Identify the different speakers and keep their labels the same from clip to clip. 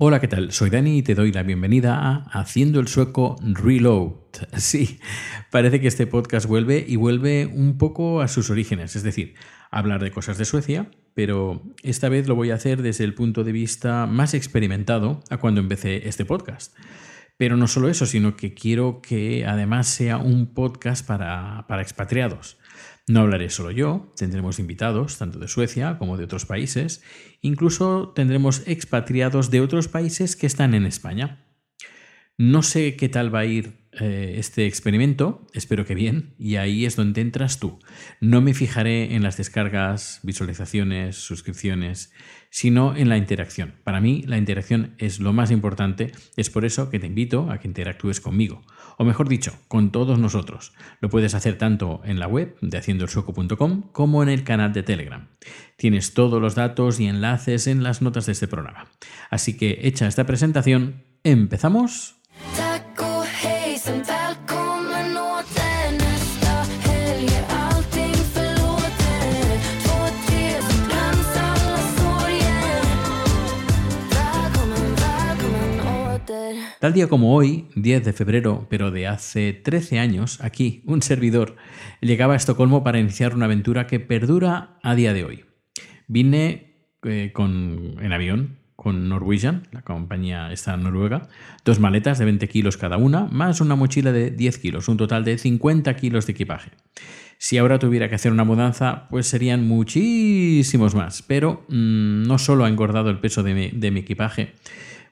Speaker 1: Hola, ¿qué tal? Soy Dani y te doy la bienvenida a Haciendo el Sueco Reload. Sí, parece que este podcast vuelve y vuelve un poco a sus orígenes, es decir, hablar de cosas de Suecia, pero esta vez lo voy a hacer desde el punto de vista más experimentado a cuando empecé este podcast. Pero no solo eso, sino que quiero que además sea un podcast para, para expatriados. No hablaré solo yo, tendremos invitados tanto de Suecia como de otros países, incluso tendremos expatriados de otros países que están en España. No sé qué tal va a ir eh, este experimento, espero que bien, y ahí es donde entras tú. No me fijaré en las descargas, visualizaciones, suscripciones, sino en la interacción. Para mí la interacción es lo más importante, es por eso que te invito a que interactúes conmigo, o mejor dicho, con todos nosotros. Lo puedes hacer tanto en la web de haciendoelsueco.com como en el canal de Telegram. Tienes todos los datos y enlaces en las notas de este programa. Así que hecha esta presentación, empezamos. Tal día como hoy, 10 de febrero, pero de hace 13 años, aquí, un servidor llegaba a Estocolmo para iniciar una aventura que perdura a día de hoy. Vine eh, con, en avión con Norwegian, la compañía esta noruega, dos maletas de 20 kilos cada una, más una mochila de 10 kilos, un total de 50 kilos de equipaje. Si ahora tuviera que hacer una mudanza, pues serían muchísimos más, pero mm, no solo ha engordado el peso de mi equipaje,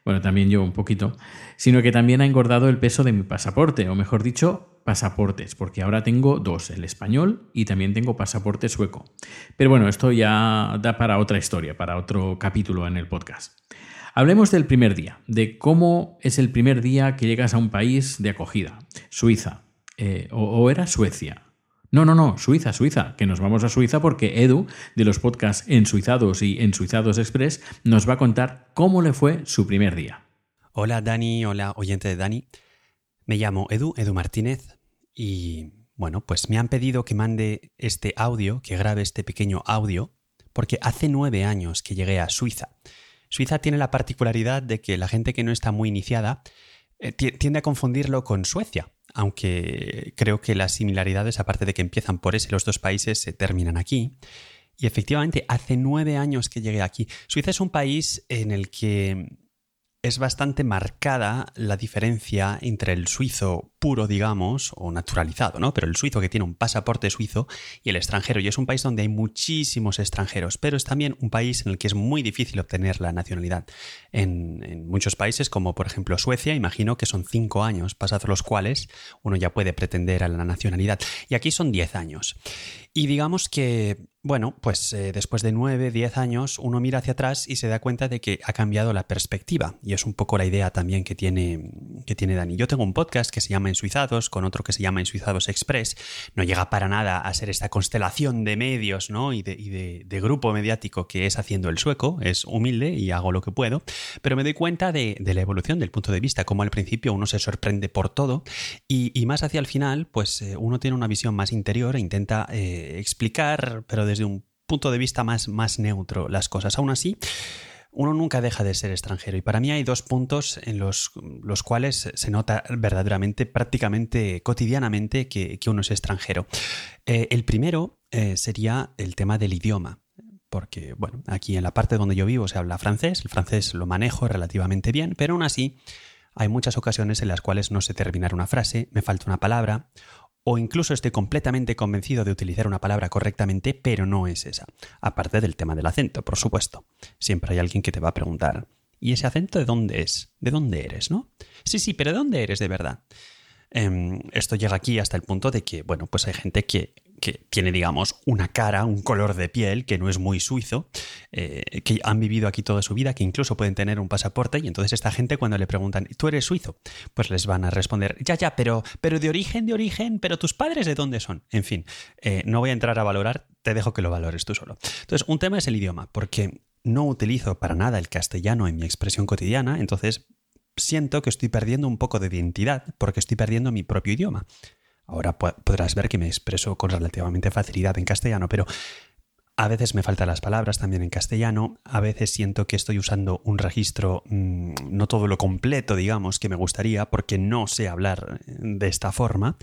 Speaker 1: bueno, también yo un poquito, sino que también ha engordado el peso de mi pasaporte, o mejor dicho, pasaportes, porque ahora tengo dos, el español y también tengo pasaporte sueco. Pero bueno, esto ya da para otra historia, para otro capítulo en el podcast. Hablemos del primer día, de cómo es el primer día que llegas a un país de acogida, Suiza, eh, o era Suecia, no, no, no, Suiza, Suiza, que nos vamos a Suiza porque Edu, de los podcasts En Suizados y En Suizados Express, nos va a contar cómo le fue su primer día.
Speaker 2: Hola Dani, hola oyente de Dani. Me llamo Edu, Edu Martínez, y bueno, pues me han pedido que mande este audio, que grabe este pequeño audio, porque hace nueve años que llegué a Suiza. Suiza tiene la particularidad de que la gente que no está muy iniciada eh, tiende a confundirlo con Suecia aunque creo que las similaridades, aparte de que empiezan por ese, los dos países se terminan aquí. Y efectivamente, hace nueve años que llegué aquí. Suiza es un país en el que es bastante marcada la diferencia entre el suizo puro, digamos, o naturalizado, ¿no? Pero el suizo que tiene un pasaporte suizo y el extranjero. Y es un país donde hay muchísimos extranjeros, pero es también un país en el que es muy difícil obtener la nacionalidad. En, muchos países, como por ejemplo Suecia, imagino que son cinco años, pasados los cuales uno ya puede pretender a la nacionalidad. Y aquí son diez años. Y digamos que bueno, pues eh, después de nueve, diez años, uno mira hacia atrás y se da cuenta de que ha cambiado la perspectiva. Y es un poco la idea también que tiene, que tiene Dani. Yo tengo un podcast que se llama Ensuizados, con otro que se llama Ensuizados Express. No llega para nada a ser esta constelación de medios y, de, grupo mediático que es haciendo el sueco. Es humilde y hago lo que puedo. Pero me doy cuenta de, la evolución del punto de vista, como al principio uno se sorprende por todo y, más hacia el final, pues eh, uno tiene una visión más interior e intenta eh, explicar, pero desde un punto de vista más neutro las cosas. Aún así, uno nunca deja de ser extranjero. Y para mí hay dos puntos en los, los cuales se nota verdaderamente, prácticamente cotidianamente, que, uno es extranjero. Eh, el primero eh, sería el tema del idioma. Porque, bueno, aquí en la parte donde yo vivo se habla francés, el francés lo manejo relativamente bien, pero aún así hay muchas ocasiones en las cuales no sé terminar una frase, me falta una palabra, o incluso estoy completamente convencido de utilizar una palabra correctamente, pero no es esa. Aparte del tema del acento, por supuesto. Siempre hay alguien que te va a preguntar, ¿y ese acento de dónde es? ¿De dónde eres, no? Sí, sí, pero ¿de dónde eres de verdad? Em, esto llega aquí hasta el punto de que, bueno, pues hay gente que que tiene, digamos, una cara, un color de piel que no es muy suizo, eh, que han vivido aquí toda su vida, que incluso pueden tener un pasaporte, y entonces esta gente cuando le preguntan, ¿tú eres suizo? Pues les van a responder, ya, ya, pero, pero de origen, de origen, pero tus padres de dónde son? En fin, eh, no voy a entrar a valorar, te dejo que lo valores tú solo. Entonces, un tema es el idioma, porque no utilizo para nada el castellano en mi expresión cotidiana, entonces siento que estoy perdiendo un poco de identidad porque estoy perdiendo mi propio idioma. Ahora podrás ver que me expreso con relativamente facilidad en castellano, pero A veces me faltan las palabras también en castellano, a veces siento que estoy usando un registro mm, no todo lo completo, digamos, que me gustaría, porque no sé hablar de esta forma.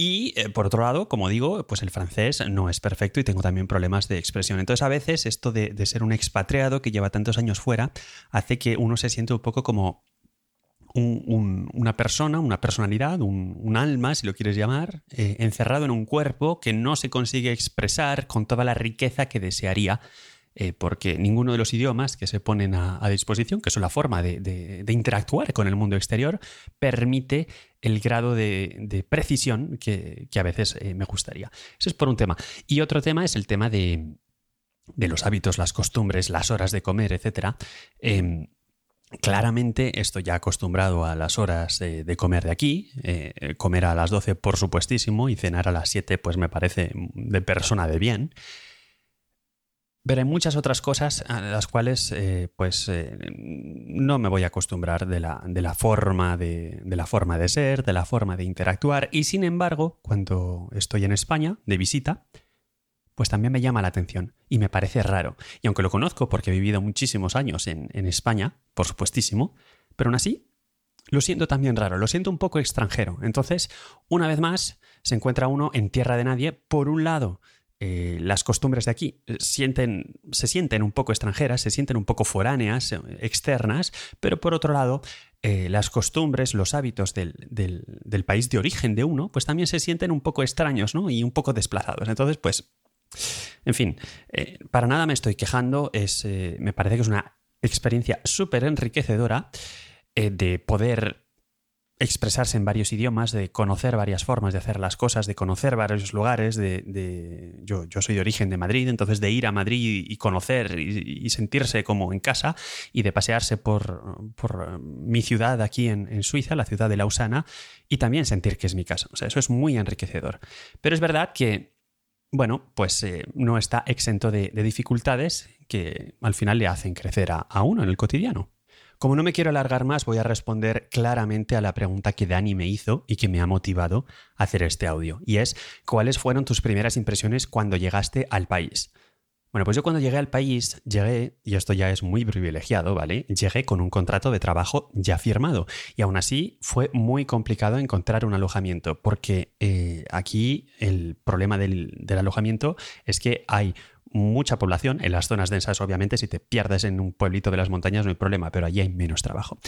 Speaker 2: Y eh, por otro lado, como digo, pues el francés no es perfecto y tengo también problemas de expresión. Entonces a veces esto de, ser un expatriado que lleva tantos años fuera hace que uno se siente un poco como una persona, una personalidad, un, alma, si lo quieres llamar, eh, encerrado en un cuerpo que no se consigue expresar con toda la riqueza que desearía eh, porque ninguno de los idiomas que se ponen a, disposición, que son la forma de, interactuar con el mundo exterior, permite el grado de, precisión que, a veces eh, me gustaría. Eso es por un tema. Y otro tema es el tema de, los hábitos, las costumbres, las horas de comer, etc. Claramente estoy ya acostumbrado a las horas de comer de aquí. Eh, comer a las 12, por supuestísimo, y cenar a las 7, pues me parece de persona de bien. Pero hay muchas otras cosas a las cuales eh, pues eh, no me voy a acostumbrar de la, forma de, de, la forma de ser, de la forma de interactuar. Y sin embargo, cuando estoy en España de visita, pues también me llama la atención y me parece raro. Y aunque lo conozco porque he vivido muchísimos años en, en España, por supuestísimo, pero aún así lo siento también raro, lo siento un poco extranjero. Entonces, una vez más, se encuentra uno en tierra de nadie, por un lado, eh, las costumbres de aquí eh, sienten, se sienten un poco extranjeras, se sienten un poco foráneas, eh, externas, pero por otro lado, las costumbres, los hábitos del, del, país de origen de uno, pues también se sienten un poco extraños ¿no? y un poco desplazados. Entonces, pues, en fin, para nada me estoy quejando, es, me parece que es una experiencia súper enriquecedora de poder expresarse en varios idiomas, de conocer varias formas de hacer las cosas, de conocer varios lugares, de, yo, yo, soy de origen de Madrid, entonces de ir a Madrid y conocer y, sentirse como en casa y de pasearse por, por mi ciudad aquí en, Suiza, la ciudad de Lausana, y también sentir que es mi casa. O sea, eso es muy enriquecedor. Pero es verdad que, bueno, pues eh, no está exento de, dificultades que al final le hacen crecer a uno en el cotidiano. Como no me quiero alargar más, voy a responder claramente a la pregunta que Dani me hizo y que me ha motivado a hacer este audio. Y es, ¿cuáles fueron tus primeras impresiones cuando llegaste al país? Bueno, pues yo cuando llegué al país, llegué, y esto ya es muy privilegiado, ¿vale? Llegué con un contrato de trabajo ya firmado. Y aún así fue muy complicado encontrar un alojamiento, porque eh, aquí el problema del, del alojamiento es que hay mucha población. En las zonas densas, obviamente, si te pierdes en un pueblito de las montañas no hay problema, pero allí hay menos trabajo.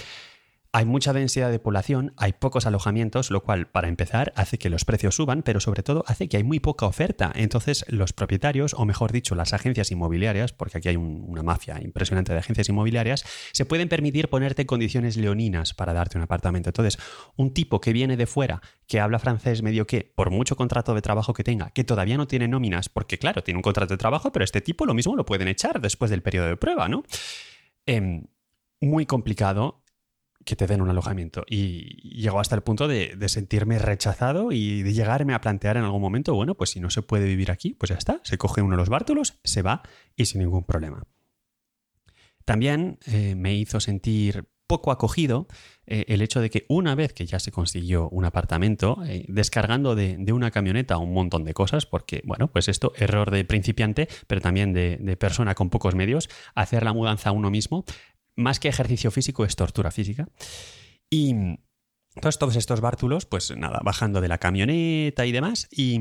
Speaker 2: Hay mucha densidad de población, hay pocos alojamientos, lo cual, para empezar, hace que los precios suban, pero sobre todo hace que hay muy poca oferta. Entonces, los propietarios, o mejor dicho, las agencias inmobiliarias, porque aquí hay una mafia impresionante de agencias inmobiliarias, se pueden permitir ponerte condiciones leoninas para darte un apartamento. Entonces, un tipo que viene de fuera, que habla francés medio que, por mucho contrato de trabajo que tenga, que todavía no tiene nóminas, porque claro, tiene un contrato de trabajo, pero este tipo lo mismo lo pueden echar después del periodo de prueba, ¿no? Em, muy complicado que te den un alojamiento. Y llegó hasta el punto de, sentirme rechazado y de llegarme a plantear en algún momento, bueno, pues si no se puede vivir aquí, pues ya está, se coge uno de los bártulos, se va y sin ningún problema. También eh, me hizo sentir poco acogido eh, el hecho de que una vez que ya se consiguió un apartamento, eh, descargando de, una camioneta un montón de cosas, porque, bueno, pues esto, error de principiante, pero también de, de persona con pocos medios, hacer la mudanza a uno mismo, más que ejercicio físico, es tortura física. Y entonces todos estos bártulos, pues nada, bajando de la camioneta y demás, y,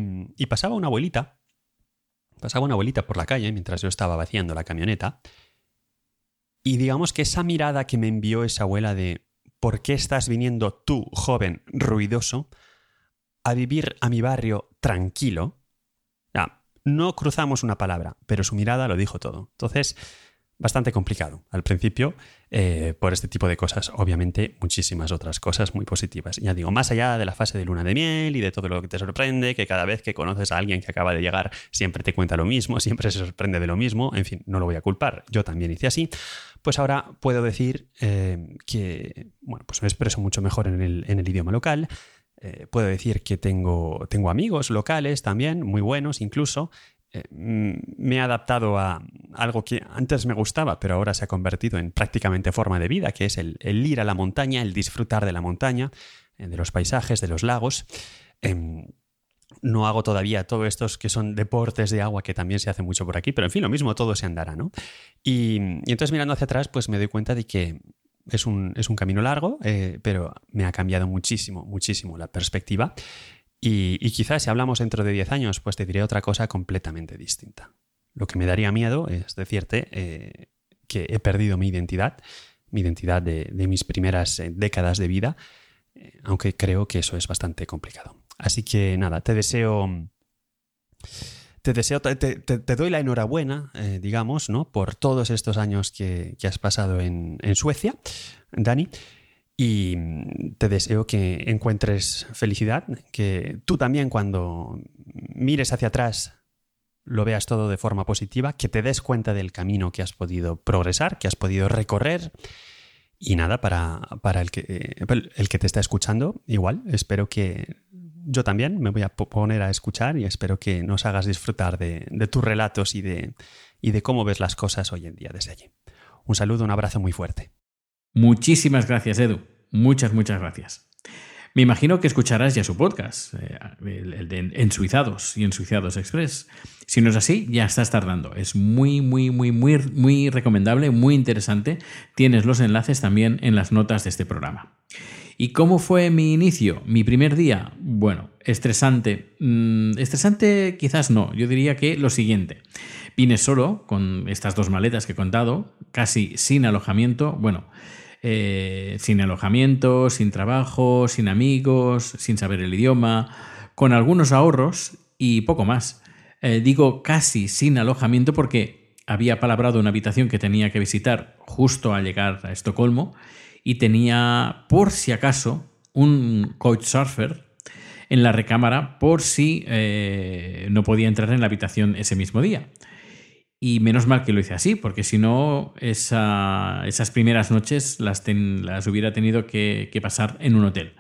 Speaker 2: pasaba una abuelita, pasaba una abuelita por la calle mientras yo estaba vaciando la camioneta, y digamos que esa mirada que me envió esa abuela de ¿por qué estás viniendo tú, joven, ruidoso, a vivir a mi barrio tranquilo? Ya, no cruzamos una palabra, pero su mirada lo dijo todo. Entonces, bastante complicado al principio eh, por este tipo de cosas. Obviamente, muchísimas otras cosas muy positivas. Ya digo, más allá de la fase de luna de miel y de todo lo que te sorprende, que cada vez que conoces a alguien que acaba de llegar siempre te cuenta lo mismo, siempre se sorprende de lo mismo, en fin, no lo voy a culpar, yo también hice así. Pues ahora puedo decir eh, que, bueno, pues me expreso mucho mejor en el, idioma local. Eh, puedo decir que tengo, tengo amigos locales también, muy buenos incluso, eh, mm, me he adaptado a algo que antes me gustaba, pero ahora se ha convertido en prácticamente forma de vida, que es el, ir a la montaña, el disfrutar de la montaña, eh, de los paisajes, de los lagos. Em, no hago todavía todos estos que son deportes de agua, que también se hace mucho por aquí, pero en fin, lo mismo, todo se andará, ¿no? Y, entonces mirando hacia atrás, pues me doy cuenta de que es un, es un camino largo, eh, pero me ha cambiado muchísimo, muchísimo la perspectiva. Y, quizás si hablamos dentro de 10 años, pues te diré otra cosa completamente distinta. Lo que me daría miedo es decirte eh, que he perdido mi identidad, mi identidad de, mis primeras eh, décadas de vida, aunque creo que eso es bastante complicado. Así que nada, te deseo. Te deseo, te, doy la enhorabuena, eh, digamos, ¿no? Por todos estos años que, has pasado en, Suecia, Dani. Y te deseo que encuentres felicidad, que tú también cuando mires hacia atrás lo veas todo de forma positiva, que te des cuenta del camino que has podido progresar, que has podido recorrer. Y nada, para, para el, que, el que te está escuchando, igual, espero que yo también me voy a poner a escuchar y espero que nos hagas disfrutar de, tus relatos y de, y de cómo ves las cosas hoy en día desde allí. Un saludo, un abrazo muy fuerte.
Speaker 1: Muchísimas gracias, Edu. Muchas, muchas gracias. Me imagino que escucharás ya su podcast, eh, el, de Ensuizados y Ensuizados Express. Si no es así, ya estás tardando. Es muy, muy, muy, muy, muy recomendable, muy interesante. Tienes los enlaces también en las notas de este programa. ¿Y cómo fue mi inicio? Mi primer día, bueno, estresante. Mm, estresante quizás no, yo diría que lo siguiente. Vine solo con estas dos maletas que he contado, casi sin alojamiento, bueno, eh, sin alojamiento, sin trabajo, sin amigos, sin saber el idioma, con algunos ahorros y poco más. Eh, digo casi sin alojamiento porque había palabrado una habitación que tenía que visitar justo al llegar a Estocolmo y tenía, por si acaso, un coach surfer en la recámara por si eh, no podía entrar en la habitación ese mismo día. Y menos mal que lo hice así, porque si no, esas primeras noches las, las hubiera tenido que, pasar en un hotel.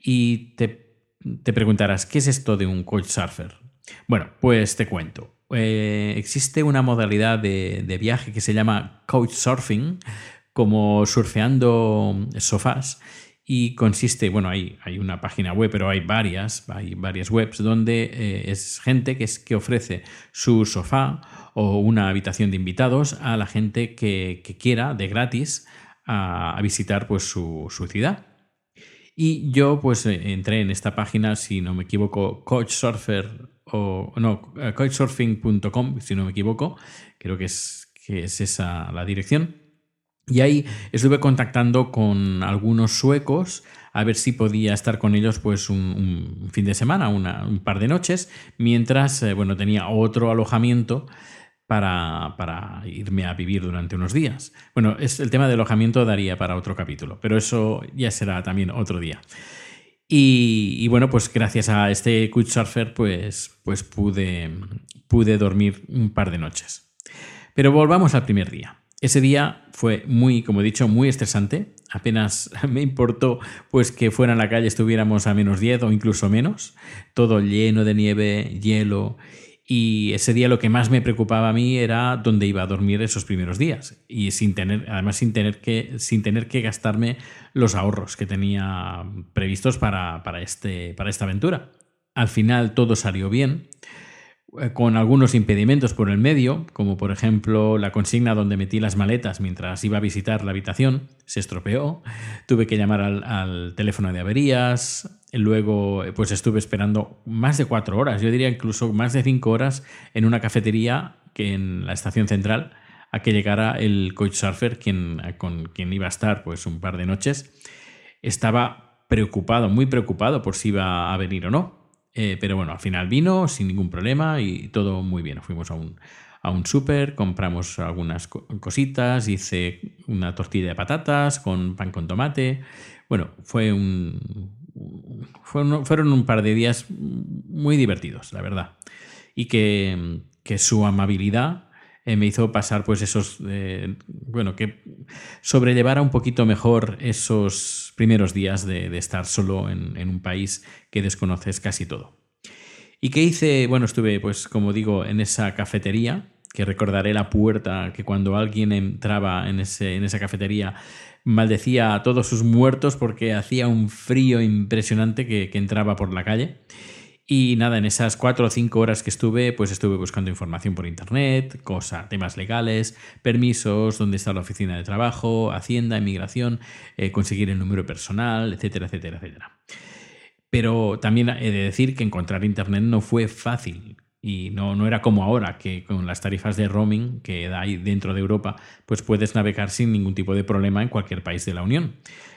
Speaker 1: Y te, preguntarás, ¿qué es esto de un coach surfer? Bueno, pues te cuento. Eh, existe una modalidad de, de, viaje que se llama coach surfing, como surfeando sofás y consiste, bueno, hay, hay una página web, pero hay varias, hay varias webs donde eh, es gente que, es, que ofrece su sofá o una habitación de invitados a la gente que, quiera de gratis a, visitar pues su, ciudad. Y yo pues eh, entré en esta página, si no me equivoco, Coachsurfer o no, eh, coachsurfing.com, si no me equivoco, creo que es, que es esa la dirección. Y ahí estuve contactando con algunos suecos a ver si podía estar con ellos pues un, fin de semana, un par de noches, mientras eh, bueno, tenía otro alojamiento para, para, irme a vivir durante unos días. Bueno, es, el tema de alojamiento daría para otro capítulo, pero eso ya será también otro día. Y, bueno, pues gracias a este Couchsurfer pues, pues pude, pude dormir un par de noches. Pero volvamos al primer día. Ese día fue muy, como he dicho, muy estresante. Apenas me importó pues que fuera en la calle estuviéramos a menos 10 o incluso menos, todo lleno de nieve, hielo. Y ese día lo que más me preocupaba a mí era dónde iba a dormir esos primeros días. Y sin tener, además sin tener que, sin tener que gastarme los ahorros que tenía previstos para, para, este, para esta aventura. Al final todo salió bien. Eh, con algunos impedimentos por el medio, como por ejemplo la consigna donde metí las maletas mientras iba a visitar la habitación, se estropeó, tuve que llamar al, teléfono de averías, luego pues estuve esperando más de cuatro horas, yo diría incluso más de cinco horas en una cafetería que en la estación central a que llegara el coach surfer quien, con quien iba a estar pues un par de noches. Estaba preocupado, muy preocupado por si iba a venir o no eh, pero bueno, al final vino sin ningún problema y todo muy bien. Fuimos a un, a un súper, compramos algunas cositas, hice una tortilla de patatas con pan con tomate. Bueno, fue un, fueron, un par de días muy divertidos, la verdad. Y que, que su amabilidad eh, me hizo pasar pues esos, eh, bueno, que sobrellevara un poquito mejor esos primeros días de, estar solo en, un país que desconoces casi todo. ¿Y qué hice? Bueno, estuve pues como digo en esa cafetería, que recordaré la puerta, que cuando alguien entraba en, ese, en esa cafetería maldecía a todos sus muertos porque hacía un frío impresionante que, que entraba por la calle. Y nada, en esas cuatro o cinco horas que estuve, pues estuve buscando información por internet, cosas, temas legales, permisos, dónde está la oficina de trabajo, hacienda, inmigración, eh, conseguir el número personal, etcétera, etcétera, etcétera. Pero también he de decir que encontrar internet no fue fácil. Y no, no era como ahora, que con las tarifas de roaming que hay dentro de Europa, pues puedes navegar sin ningún tipo de problema en cualquier país de la Unión.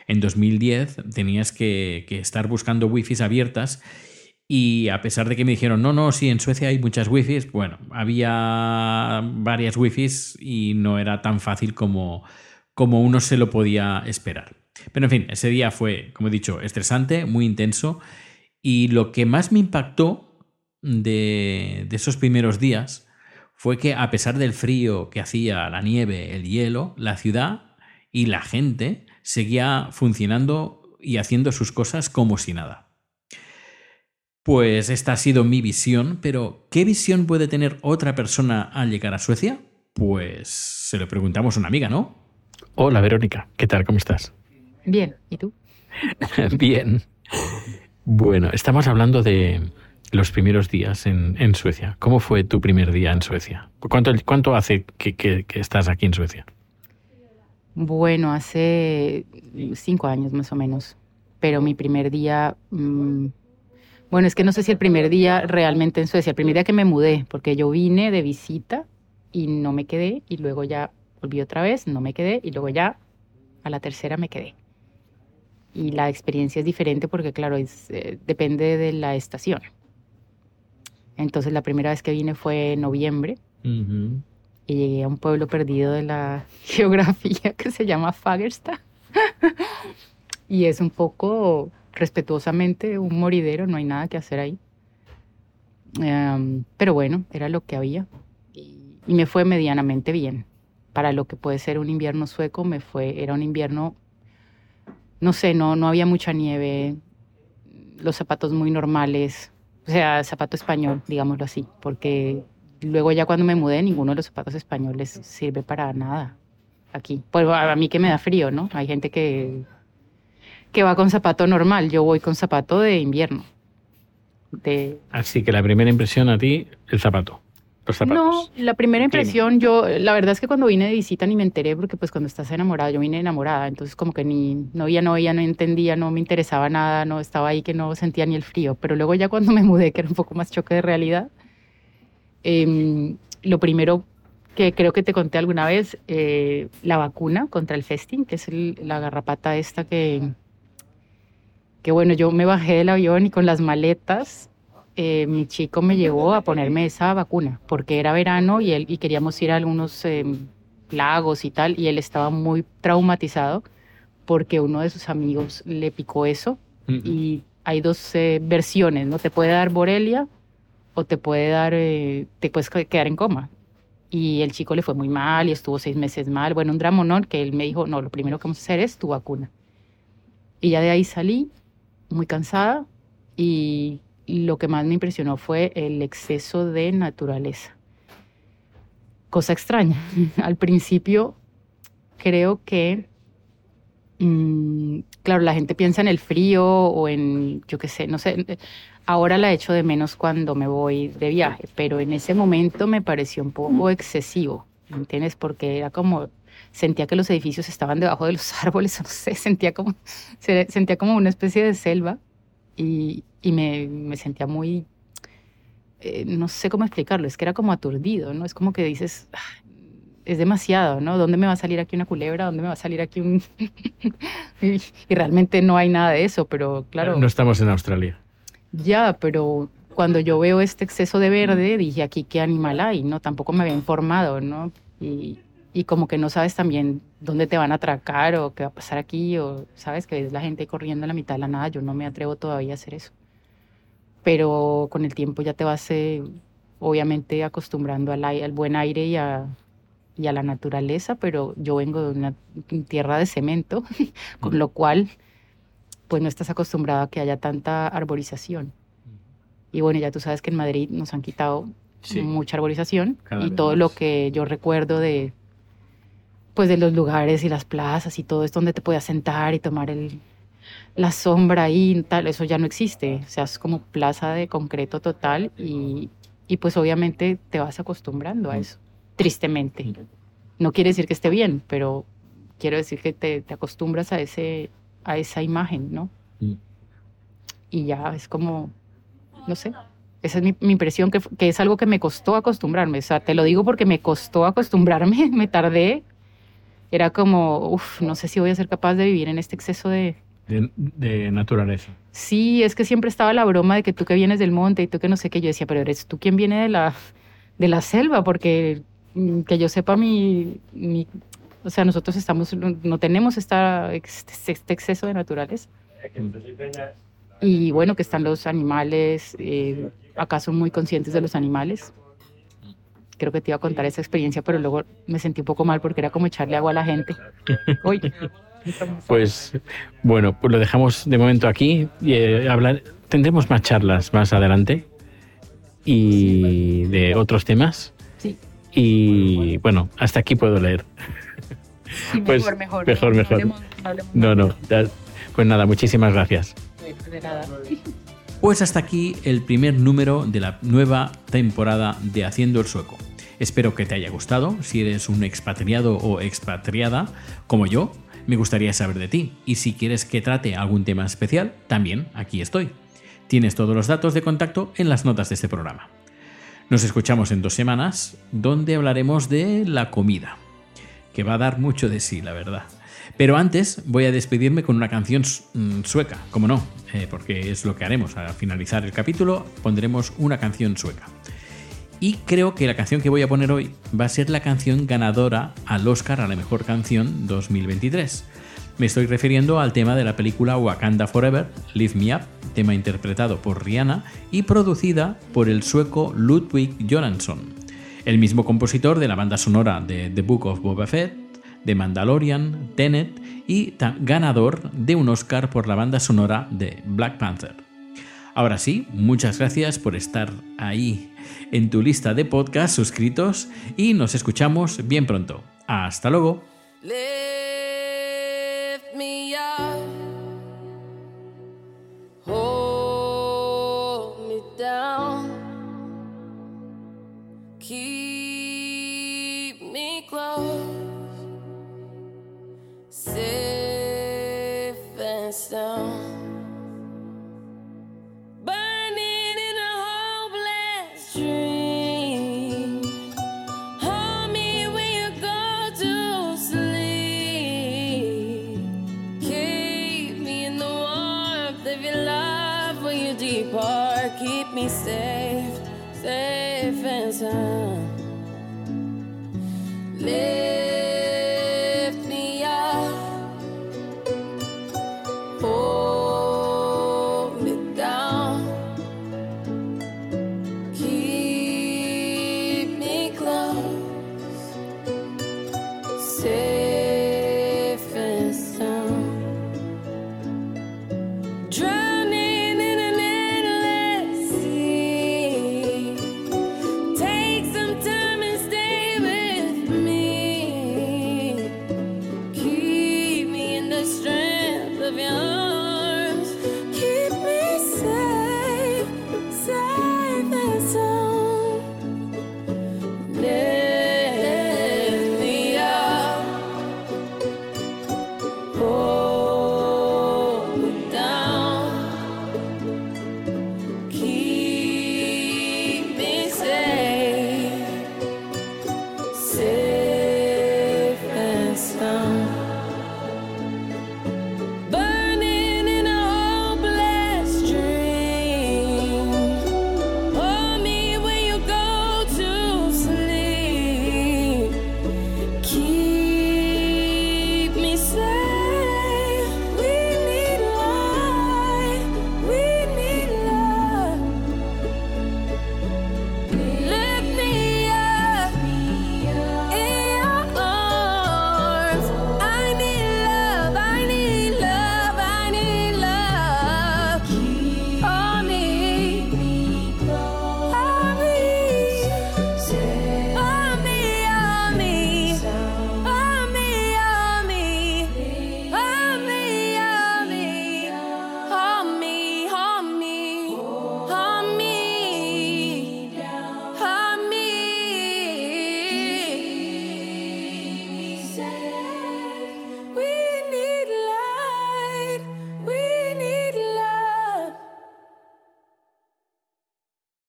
Speaker 1: En 2010 tenías que, que estar buscando wifis abiertas y a pesar de que me dijeron, no, no, sí, en Suecia hay muchas wifis, bueno, había varias wifis y no era tan fácil como, como uno se lo podía esperar. Pero en fin, ese día fue, como he dicho, estresante, muy intenso. Y lo que más me impactó de, de esos primeros días fue que a pesar del frío que hacía, la nieve, el hielo, la ciudad y la gente seguía funcionando y haciendo sus cosas como si nada. Pues esta ha sido mi visión, pero ¿qué visión puede tener otra persona al llegar a Suecia? Pues se lo preguntamos a una amiga, ¿no?
Speaker 3: Hola Verónica, ¿qué tal? ¿Cómo estás?
Speaker 4: Bien, ¿y tú?
Speaker 3: Bien. Bueno, estamos hablando de los primeros días en, Suecia. ¿Cómo fue tu primer día en Suecia? ¿Cuánto, cuánto hace que, estás aquí en Suecia?
Speaker 4: Bueno, hace cinco años más o menos. Pero mi primer día... Mm, bueno, es que no sé si el primer día realmente en Suecia, el primer día que me mudé, porque yo vine de visita y no me quedé, y luego ya volví otra vez, no me quedé, y luego ya a la tercera me quedé. Y la experiencia es diferente porque, claro, es, eh, depende de la estación. Entonces, la primera vez que vine fue en noviembre. Y llegué a un pueblo perdido de la geografía que se llama Fagersta. y es un poco respetuosamente un moridero, no hay nada que hacer ahí. Em, pero bueno, era lo que había y, me fue medianamente bien. Para lo que puede ser un invierno sueco, me fue, era un invierno, no sé, no, no había mucha nieve, los zapatos muy normales, o sea, zapato español, digámoslo así, porque luego ya cuando me mudé, ninguno de los zapatos españoles sirve para nada aquí. Pues a mí que me da frío, ¿no? Hay gente que que va con zapato normal, yo voy con zapato de invierno. De...
Speaker 3: Así que la primera impresión a ti, el zapato. Los zapatos.
Speaker 4: No, la primera impresión, yo, la verdad es que cuando vine de visita ni me enteré, porque pues cuando estás enamorada, yo vine enamorada, entonces como que ni, no veía, no veía, no entendía, no me interesaba nada, no estaba ahí que no sentía ni el frío, pero luego ya cuando me mudé, que era un poco más choque de realidad, em, lo primero que creo que te conté alguna vez, eh, la vacuna contra el festing, que es la garrapata esta que, que bueno, yo me bajé del avión y con las maletas eh, mi chico me llevó a ponerme esa vacuna porque era verano y, él, y queríamos ir a algunos em, lagos y tal y él estaba muy traumatizado porque uno de sus amigos le picó eso y hay dos eh, versiones, ¿no? Te puede dar borelia o te puede dar, eh, te puedes quedar en coma. Y el chico le fue muy mal y estuvo seis meses mal. Bueno, un dramonón que él me dijo, no, lo primero que vamos a hacer es tu vacuna. Y ya de ahí salí muy cansada y lo que más me impresionó fue el exceso de naturaleza. Cosa extraña. Al principio creo que, mm, claro, la gente piensa en el frío o en, yo qué sé, no sé, ahora la echo de menos cuando me voy de viaje, pero en ese momento me pareció un poco excesivo, ¿me entiendes? Porque era como sentía que los edificios estaban debajo de los árboles, no sé, sentía como, sentía como una especie de selva y, y me, me, sentía muy, eh, no sé cómo explicarlo, es que era como aturdido, ¿no? Es como que dices, ah, es demasiado, ¿no? ¿Dónde me va a salir aquí una culebra? ¿Dónde me va a salir aquí un...? y, realmente no hay nada de eso, pero claro...
Speaker 3: No estamos en Australia.
Speaker 4: Ya, pero cuando yo veo este exceso de verde, dije, aquí qué animal hay, ¿no? Tampoco me había informado, ¿no? Y, y como que no sabes también dónde te van a atracar o qué va a pasar aquí o sabes que ves la gente corriendo en la mitad de la nada, yo no me atrevo todavía a hacer eso. Pero con el tiempo ya te vas eh, obviamente acostumbrando al, al, buen aire y a, y a la naturaleza, pero yo vengo de una tierra de cemento, con lo cual pues no estás acostumbrado a que haya tanta arborización. Y bueno, ya tú sabes que en Madrid nos han quitado mucha arborización y todo lo que yo recuerdo de pues de los lugares y las plazas y todo es donde te podías sentar y tomar el, la sombra ahí, tal, eso ya no existe. O sea, es como plaza de concreto total y, y pues obviamente te vas acostumbrando a eso, tristemente. No quiere decir que esté bien, pero quiero decir que te, te acostumbras a, ese, a esa imagen, ¿no? Y ya es como, no sé, esa es mi, mi impresión, que, que, es algo que me costó acostumbrarme. O sea, te lo digo porque me costó acostumbrarme, me tardé. Era como, uff, no sé si voy a ser capaz de vivir en este exceso de...
Speaker 3: De, de, naturaleza.
Speaker 4: Sí, es que siempre estaba la broma de que tú que vienes del monte y tú que no sé qué. Yo decía, pero eres tú quien viene de la, de la selva, porque mm, que yo sepa mi, mi o sea, nosotros estamos, no tenemos esta, este, este exceso de naturaleza. Y bueno, que están los animales, eh, acá son muy conscientes de los animales. Creo que te iba a contar esa experiencia, pero luego me sentí un poco mal porque era como echarle agua a la gente. Uy.
Speaker 3: Pues bueno, pues lo dejamos de momento aquí. Y, eh, hablar, tendremos más charlas más adelante y de otros temas.
Speaker 4: Sí.
Speaker 3: Y bueno, hasta aquí puedo leer.
Speaker 4: Sí, mejor,
Speaker 3: pues,
Speaker 4: mejor.
Speaker 3: Mejor,
Speaker 4: no,
Speaker 3: mejor.
Speaker 4: hablemos, no,
Speaker 3: No, no. ya- Pues nada, muchísimas gracias.
Speaker 4: de nada.
Speaker 1: Pues hasta aquí el primer número de la nueva temporada de Haciendo el Sueco. Espero que te haya gustado. Si eres un expatriado o expatriada como yo, me gustaría saber de ti. Y si quieres que trate algún tema especial, también aquí estoy. Tienes todos los datos de contacto en las notas de este programa. Nos escuchamos en dos semanas, donde hablaremos de la comida, que va a dar mucho de sí, la verdad. Pero antes voy a despedirme con una canción mm, sueca, como no, eh, porque es lo que haremos. Al finalizar el capítulo pondremos una canción sueca. Y creo que la canción que voy a poner hoy va a ser la canción ganadora al Oscar a la mejor canción 2023. Me estoy refiriendo al tema de la película Wakanda Forever, Lift Me Up, tema interpretado por Rihanna y producida por el sueco Ludwig Göransson, el mismo compositor de la banda sonora de The Book of Boba Fett, de Mandalorian, Tenet y ganador de un Oscar por la banda sonora de Black Panther. Ahora sí, muchas gracias por estar ahí en tu lista de podcasts suscritos y nos escuchamos bien pronto. Hasta luego.
Speaker 5: keep me safe, safe and sound. Live